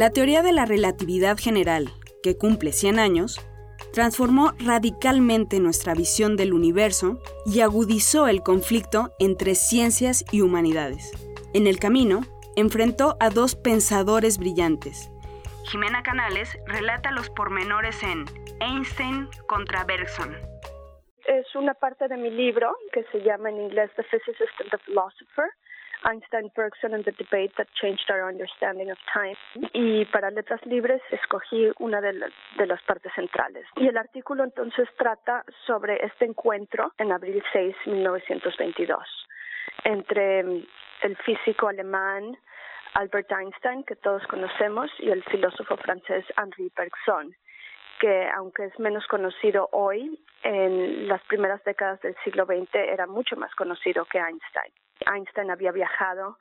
La teoría de la relatividad general, que cumple 100 años, transformó radicalmente nuestra visión del universo y agudizó el conflicto entre ciencias y humanidades. En el camino, enfrentó a dos pensadores brillantes. Jimena Canales relata los pormenores en Einstein contra Bergson. Es una parte de mi libro que se llama en inglés The Physicist and the Philosopher, Einstein, Bergson and the Debate That Changed Our Understanding of Time. Y para Letras Libres escogí una de, de las partes centrales. Y el artículo entonces trata sobre este encuentro en abril 6, 1922, entre el físico alemán Albert Einstein, que todos conocemos, y el filósofo francés Henri Bergson que aunque es menos conocido hoy, en las primeras décadas del siglo XX era mucho más conocido que Einstein. Einstein había viajado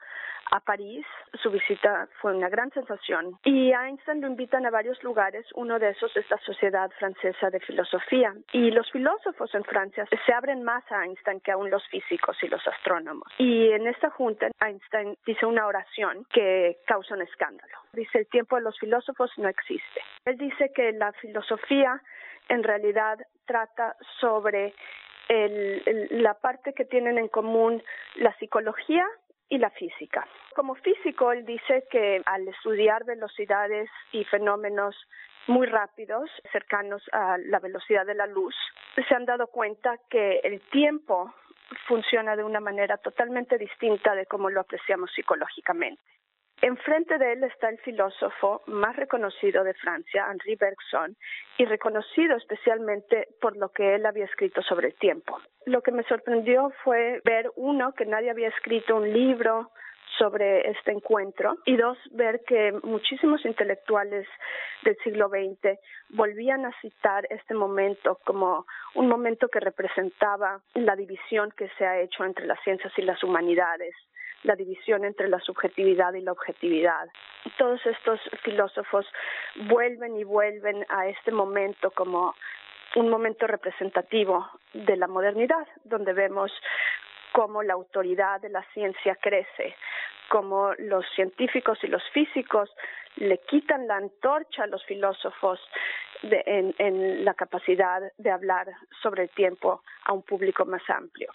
a París. Su visita fue una gran sensación. Y Einstein lo invitan a varios lugares. Uno de esos es la Sociedad Francesa de Filosofía. Y los filósofos en Francia se abren más a Einstein que aún los físicos y los astrónomos. Y en esta junta, Einstein dice una oración que causa un escándalo. Dice, el tiempo de los filósofos no existe. Él dice que la filosofía en realidad trata sobre la parte que tienen en común la psicología y la física. Como físico, él dice que al estudiar velocidades y fenómenos muy rápidos, cercanos a la velocidad de la luz, se han dado cuenta que el tiempo funciona de una manera totalmente distinta de cómo lo apreciamos psicológicamente. Enfrente de él está el filósofo más reconocido de Francia, Henri Bergson, y reconocido especialmente por lo que él había escrito sobre el tiempo. Lo que me sorprendió fue ver, uno, que nadie había escrito un libro sobre este encuentro y dos, ver que muchísimos intelectuales del siglo XX volvían a citar este momento como un momento que representaba la división que se ha hecho entre las ciencias y las humanidades, la división entre la subjetividad y la objetividad. Todos estos filósofos vuelven y vuelven a este momento como un momento representativo de la modernidad, donde vemos cómo la autoridad de la ciencia crece, cómo los científicos y los físicos le quitan la antorcha a los filósofos en la capacidad de hablar sobre el tiempo a un público más amplio.